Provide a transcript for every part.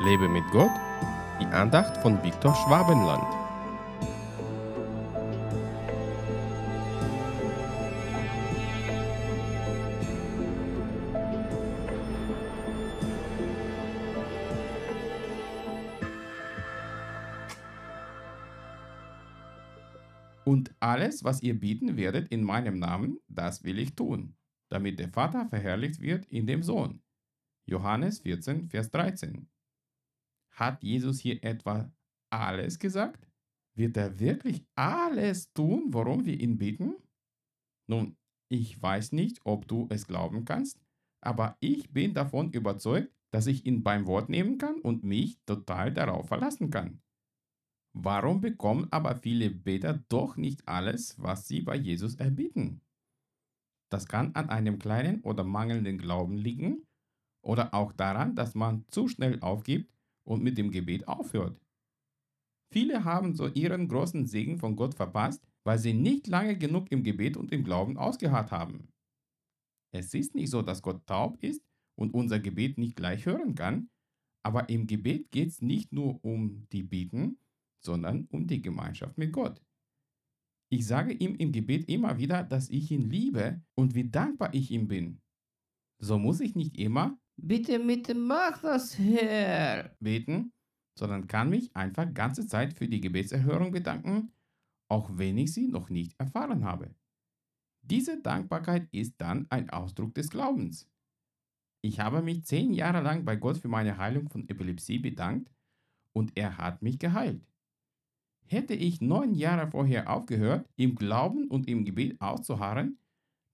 Lebe mit Gott, die Andacht von Viktor Schwabenland. Und alles, was ihr bieten werdet in meinem Namen, das will ich tun, damit der Vater verherrlicht wird in dem Sohn. Johannes 14, Vers 13. Hat Jesus hier etwa alles gesagt? Wird er wirklich alles tun, worum wir ihn bitten? Nun, ich weiß nicht, ob du es glauben kannst, aber ich bin davon überzeugt, dass ich ihn beim Wort nehmen kann und mich total darauf verlassen kann. Warum bekommen aber viele Beter doch nicht alles, was sie bei Jesus erbitten? Das kann an einem kleinen oder mangelnden Glauben liegen oder auch daran, dass man zu schnell aufgibt und mit dem Gebet aufhört. Viele haben so ihren großen Segen von Gott verpasst, weil sie nicht lange genug im Gebet und im Glauben ausgeharrt haben. Es ist nicht so, dass Gott taub ist und unser Gebet nicht gleich hören kann, aber im Gebet geht es nicht nur um die Bitten, sondern um die Gemeinschaft mit Gott. Ich sage ihm im Gebet immer wieder, dass ich ihn liebe und wie dankbar ich ihm bin. So muss ich nicht immer Bitte, bitte mach das, Herr. beten, sondern kann mich einfach ganze Zeit für die Gebetserhörung bedanken, auch wenn ich sie noch nicht erfahren habe. Diese Dankbarkeit ist dann ein Ausdruck des Glaubens. Ich habe mich zehn Jahre lang bei Gott für meine Heilung von Epilepsie bedankt und er hat mich geheilt. Hätte ich neun Jahre vorher aufgehört, im Glauben und im Gebet auszuharren,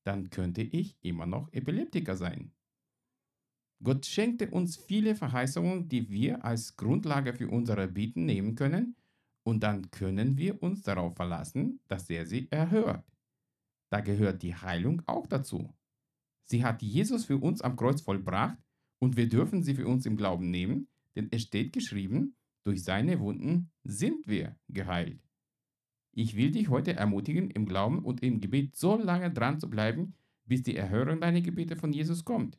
dann könnte ich immer noch Epileptiker sein. Gott schenkte uns viele Verheißungen, die wir als Grundlage für unsere Bitten nehmen können, und dann können wir uns darauf verlassen, dass er sie erhört. Da gehört die Heilung auch dazu. Sie hat Jesus für uns am Kreuz vollbracht und wir dürfen sie für uns im Glauben nehmen, denn es steht geschrieben, durch seine Wunden sind wir geheilt. Ich will dich heute ermutigen, im Glauben und im Gebet so lange dran zu bleiben, bis die Erhörung deiner Gebete von Jesus kommt.